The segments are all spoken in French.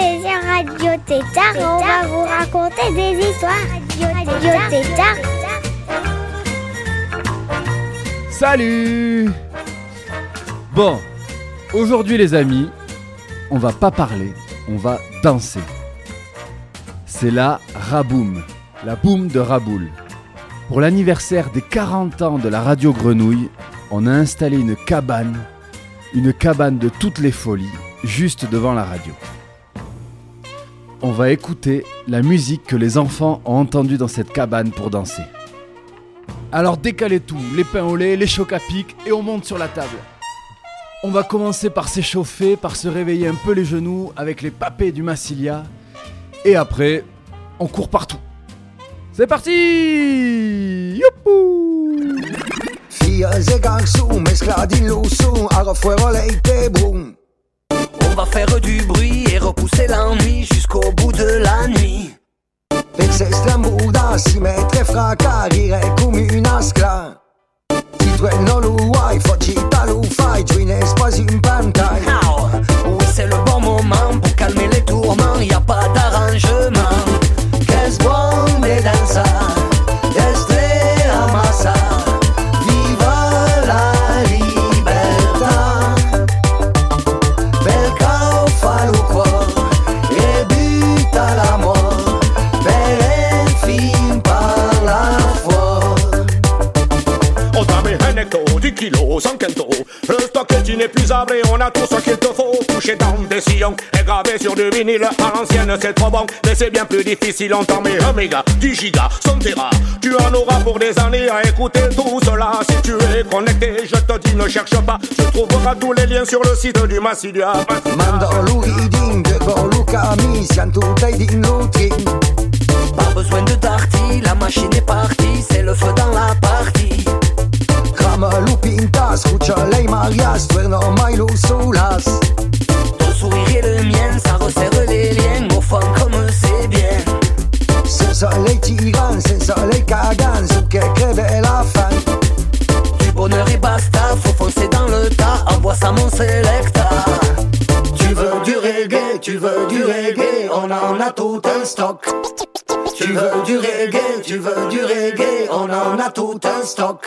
Radio Tétard et on va vous raconter des histoires. Radio Tétard. Salut Bon, aujourd'hui les amis, on va pas parler, on va danser. C'est la Raboum, la boum de Raboul. Pour l'anniversaire des 40 ans de la radio Grenouille, on a installé une cabane, une cabane de toutes les folies, juste devant la radio. On va écouter la musique que les enfants ont entendue dans cette cabane pour danser. Alors décalez tout, les pains au lait, les chocs à pic et on monte sur la table. On va commencer par s'échauffer, par se réveiller un peu les genoux avec les papés du Massilia. Et après, on court partout. C'est parti On va faire du bruit et repousser l'ennui jusqu'au bout de la nuit. Strambuda si mette fracca, rire come una scla. Ti trueno lo vuoi, foggita lo fai, giuine spasi in pantai. Oui, c'est le bon moment pour calmer les tourments, y a pas d'arrangement. Que es buon de danza, on a tout ce qu'il te faut. Couché dans des sillons et gravé sur du vinyle. À l'ancienne, c'est trop bon, mais c'est bien plus difficile. On t'en met un méga, 10 gigas, 100 téra. Tu en auras pour des années à écouter tout cela. Si tu es connecté, je te dis, ne cherche pas. Tu trouveras tous les liens sur le site du Massilia. Din lutrin. Pas besoin de darty, la machine est partie, c'est le feu dans la partie. Crama lupinta, scuccia lei marias, tuerno mai lo solas. Ton sourire et le mien, ça resserre les liens, au fond comme c'est bien. Senza lei tiran, senza lei cagan, su che crede la fan. Du bonheur et basta, faut foncer dans le tas, envoie ça mon selecta. Tu veux du reggae, tu veux du reggae, on en a tout un stock. Tu veux du reggae, tu veux du reggae, on en a tout un stock.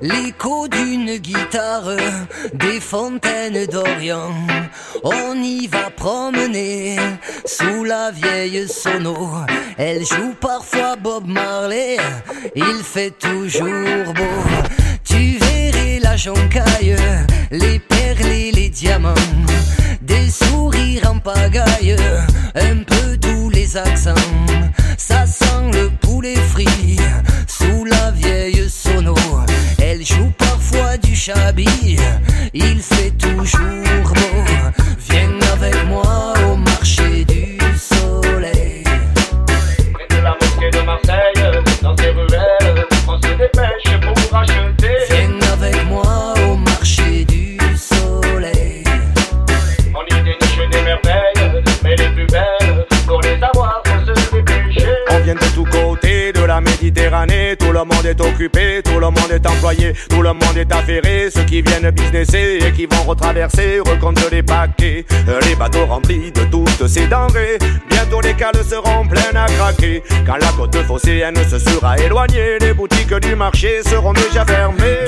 l'écho d'une guitare, des fontaines d'Orient. On y va promener sous la vieille sono. Elle joue parfois Bob Marley, il fait toujours beau. Tu verrais la joncaille, les perles et les diamants, des sourires en pagaille, un peu tous les accents. Qui viennent businesser et qui vont retraverser recomptent les paquets, les bateaux remplis de toutes ces denrées. Bientôt les cales seront pleines à craquer. Quand la côte phocéenne se sera éloignée, les boutiques du marché seront déjà fermées.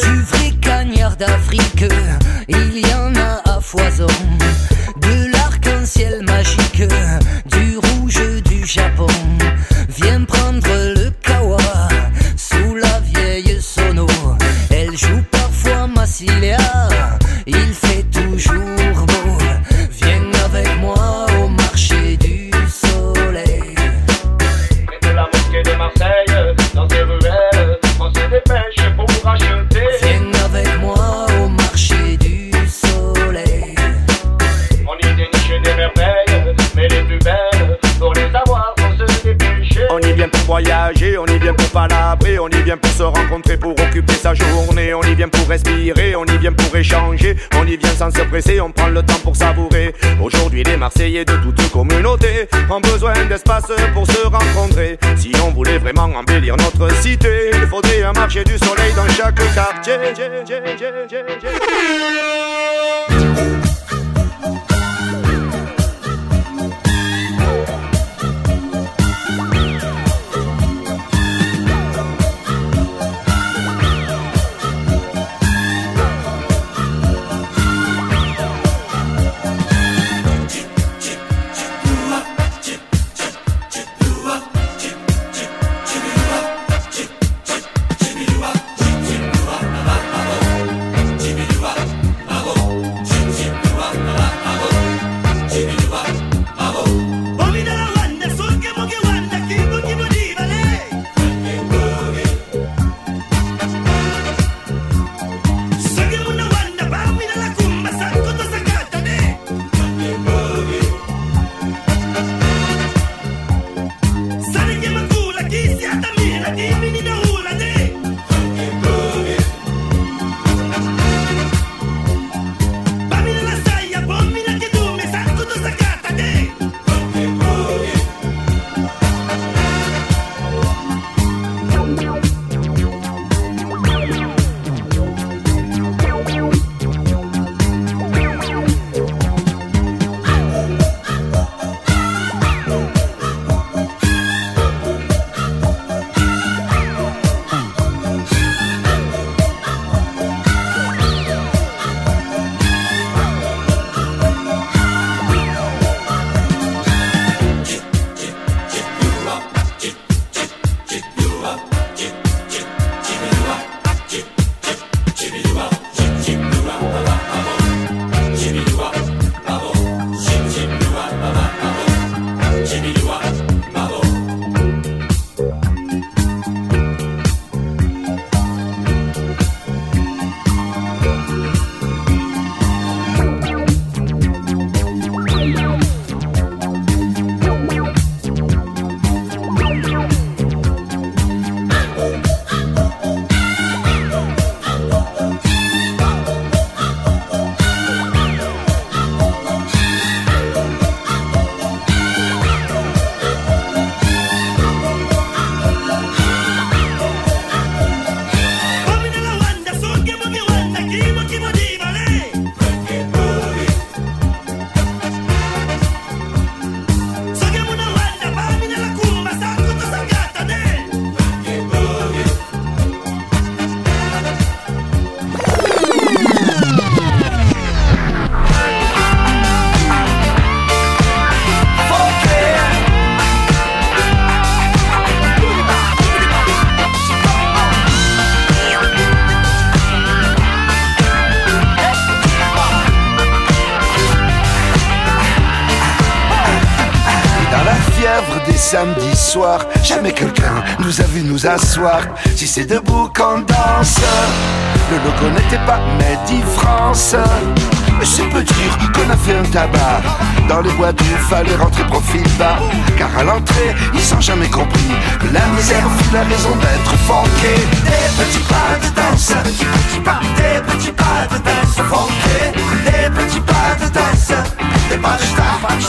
Un marché du soleil dans chaque quartier. Des samedis soirs, jamais quelqu'un nous a vu nous asseoir. Si c'est debout qu'on danse, le logo n'était pas Made in France. C'est peu dire qu'on a fait un tabac. Dans les boîtes, il fallait rentrer profil bas. Car à l'entrée, ils ont jamais compris que la misère fut la raison d'être funké. Des petits pas de danse, petits petits pas, des petits pas de danse. Des petits pas de danse, des pas de star, pas de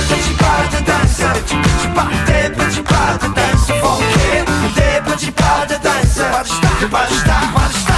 des petits pas de danse, petits pas, des petits de danse. Funké. Des petits pas de danse, pas de pas de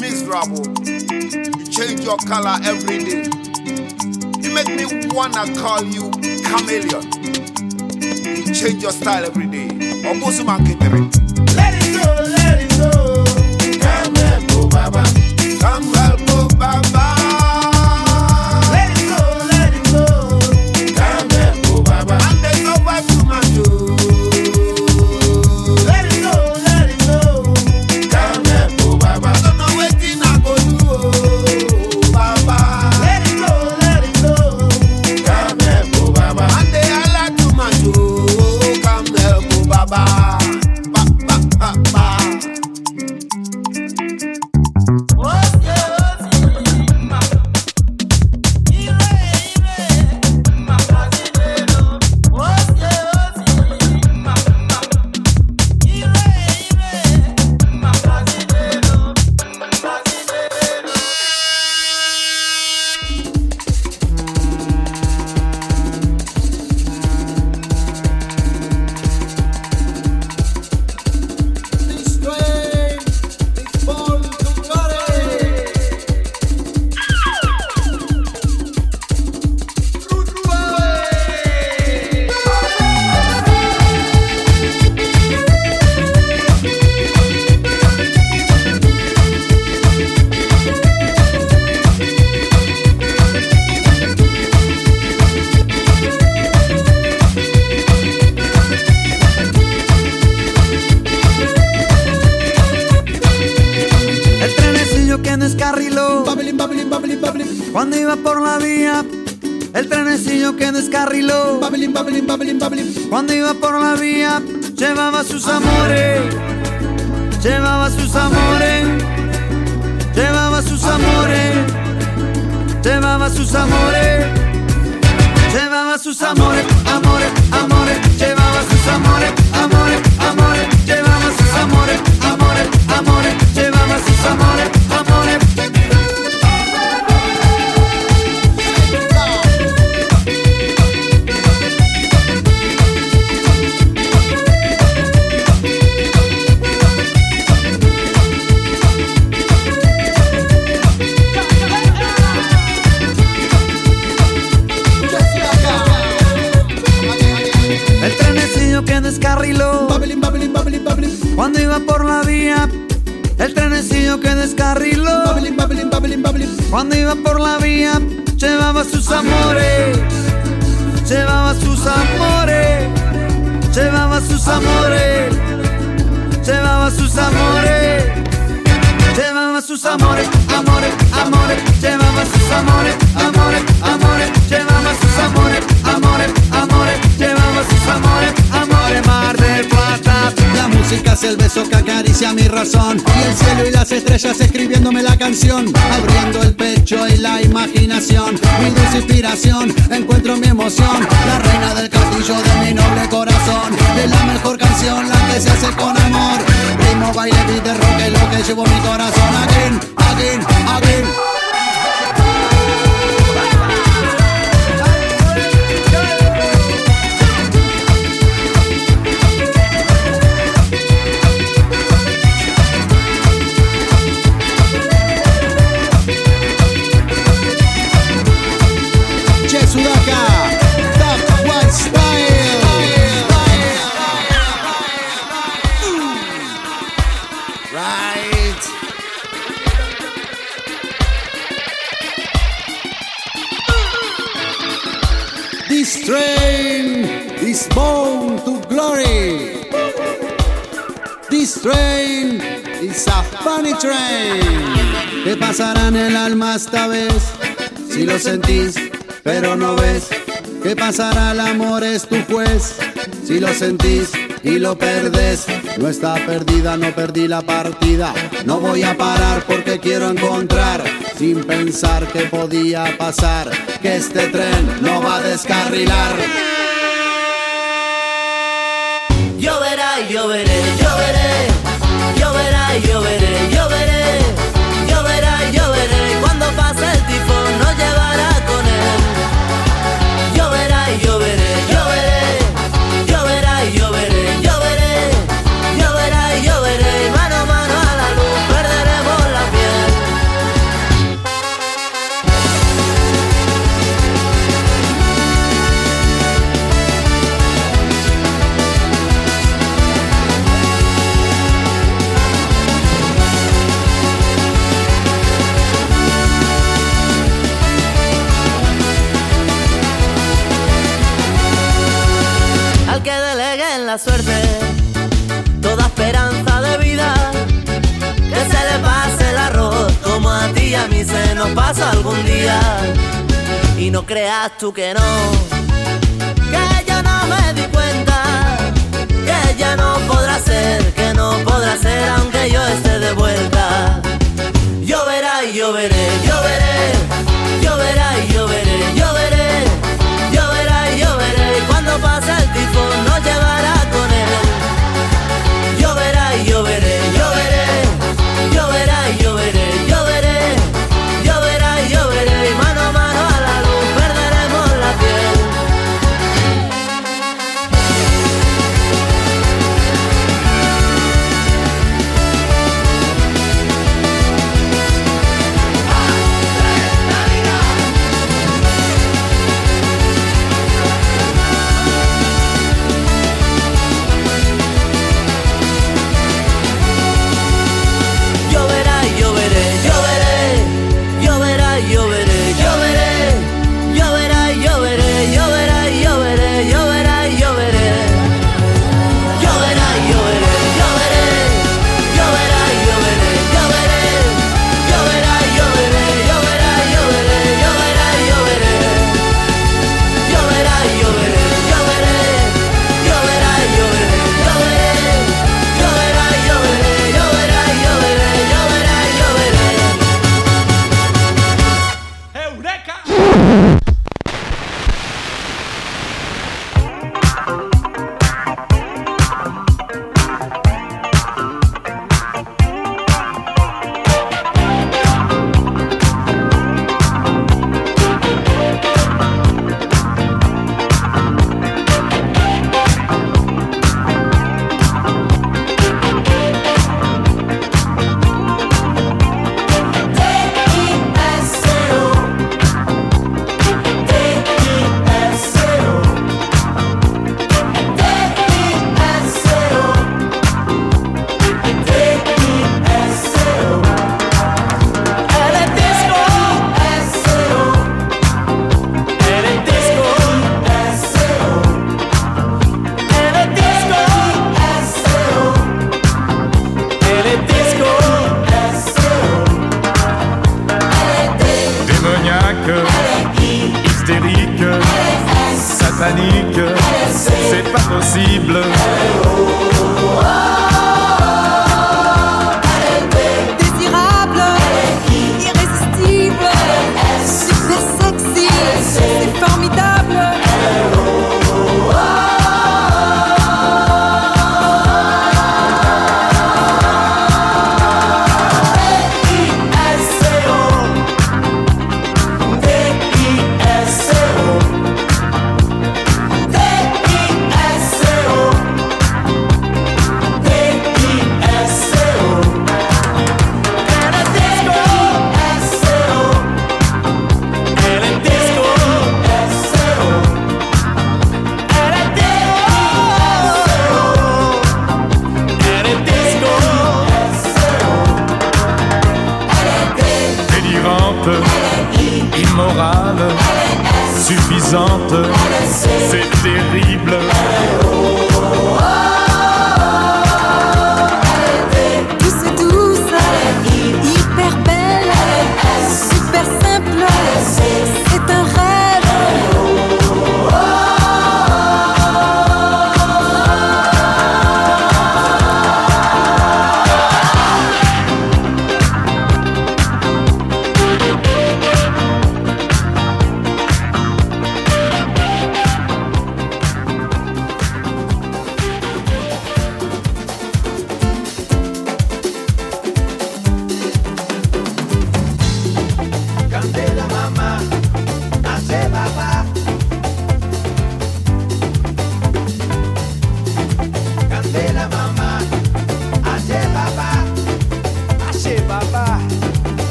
miserable. You change your color every day. You make me wanna call you chameleon. You change your style every day. Let it go, let it go. Llevaba sus amores Llevaba sus amores Llevaba sus amores Llevaba sus amores Llevaba sus amores, amores, amores El trenecillo que descarriló. Cuando iba por la vía Llevaba sus amores. Llevaba sus amores. Llevaba sus amores. Llevaba sus amores. Llevaba sus amores, amores, amores. Llevaba sus amores, amores, amores. Llevaba sus amores, amores, amores. Llevaba sus amores, amores el beso que acaricia mi razón. Y el cielo y las estrellas escribiéndome la canción. Abriendo el pecho y la imaginación. Mi dulce inspiración, encuentro mi emoción. La reina del castillo de mi noble corazón. Es la mejor canción, la que se hace con amor. Ritmo, baile, beat rock es lo que llevo mi corazón train. ¿Qué pasará en el alma esta vez? Si lo sentís, pero no ves. ¿Qué pasará? El amor es tu juez. Si lo sentís y lo perdés, no está perdida, no perdí la partida. No voy a parar porque quiero encontrar, sin pensar que podía pasar, que este tren no va a descarrilar. Lloverá y lloveré, lloveré, tú que no, que ya no me di cuenta, que ya no podrá ser, que no podrá ser aunque yo esté de vuelta. Yo verá y yo veré.